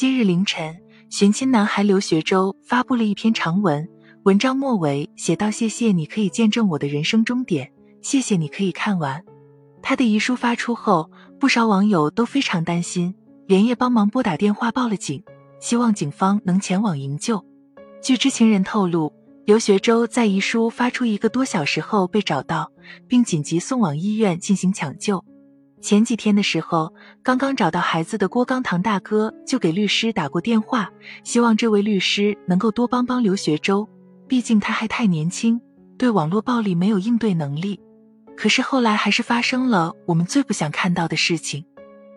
今日凌晨，寻亲男孩刘学周发布了一篇长文，文章末尾写道：“谢谢你可以见证我的人生终点，谢谢你可以看完。”他的遗书发出后，不少网友都非常担心，连夜帮忙拨打电话报了警，希望警方能前往营救。据知情人透露，刘学周在遗书发出一个多小时后被找到，并紧急送往医院进行抢救。前几天的时候，刚刚找到孩子的郭刚堂大哥就给律师打过电话，希望这位律师能够多帮帮刘学周，毕竟他还太年轻，对网络暴力没有应对能力。可是后来还是发生了我们最不想看到的事情。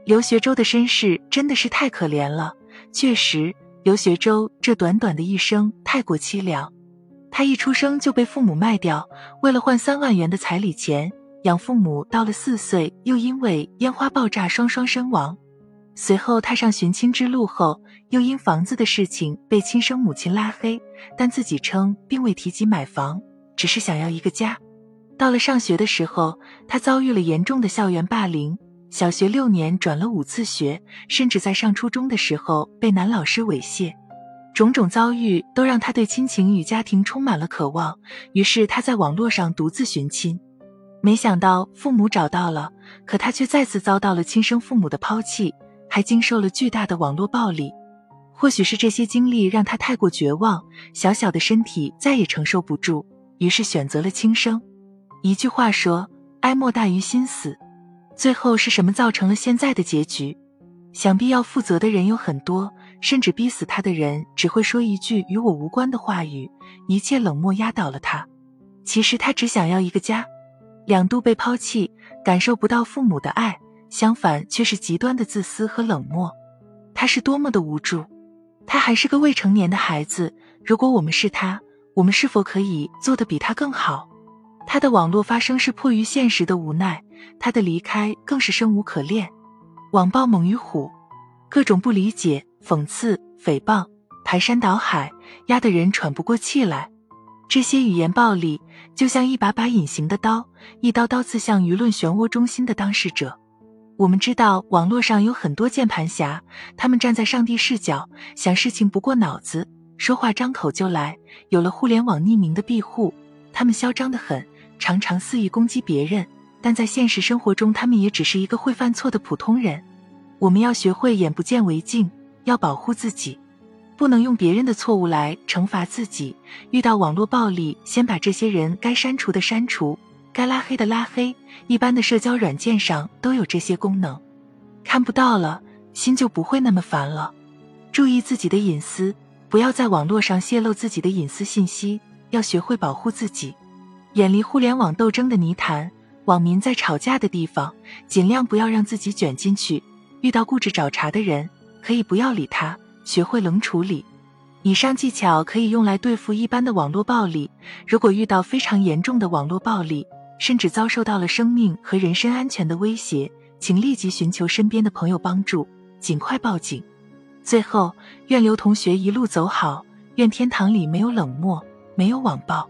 刘学周的身世真的是太可怜了，确实，刘学周这短短的一生太过凄凉。他一出生就被父母卖掉，为了换三万元的彩礼钱，养父母到了四岁又因为烟花爆炸双双身亡。随后踏上寻亲之路后，又因房子的事情被亲生母亲拉黑，但自己称并未提及买房，只是想要一个家。到了上学的时候，他遭遇了严重的校园霸凌。小学六年转了五次学，甚至在上初中的时候被男老师猥亵。种种遭遇都让他对亲情与家庭充满了渴望。于是他在网络上独自寻亲，没想到父母找到了，可他却再次遭到了亲生父母的抛弃，还经受了巨大的网络暴力。或许是这些经历让他太过绝望，小小的身体再也承受不住，于是选择了轻生。一句话说，哀莫大于心死。最后是什么造成了现在的结局？想必要负责的人有很多，甚至逼死他的人只会说一句与我无关的话语，一切冷漠压倒了他。其实他只想要一个家，两度被抛弃，感受不到父母的爱，相反却是极端的自私和冷漠。他是多么的无助！他还是个未成年的孩子，如果我们是他，我们是否可以做得比他更好？他的网络发声是迫于现实的无奈，他的离开更是生无可恋。网暴猛于虎，各种不理解、讽刺、诽谤，排山倒海，压得人喘不过气来。这些语言暴力就像一把把隐形的刀，一刀刀刺向舆论漩涡中心的当事者。我们知道网络上有很多键盘侠，他们站在上帝视角，想事情不过脑子，说话张口就来。有了互联网匿名的庇护，他们嚣张的很。常常肆意攻击别人，但在现实生活中，他们也只是一个会犯错的普通人。我们要学会眼不见为净，要保护自己，不能用别人的错误来惩罚自己。遇到网络暴力，先把这些人该删除的删除，该拉黑的拉黑。一般的社交软件上都有这些功能，看不到了，心就不会那么烦了。注意自己的隐私，不要在网络上泄露自己的隐私信息，要学会保护自己。远离互联网斗争的泥潭，网民在吵架的地方，尽量不要让自己卷进去。遇到固执找茬的人，可以不要理他，学会冷处理。以上技巧可以用来对付一般的网络暴力。如果遇到非常严重的网络暴力，甚至遭受到了生命和人身安全的威胁，请立即寻求身边的朋友帮助，尽快报警。最后，愿刘同学一路走好，愿天堂里没有冷漠，没有网暴。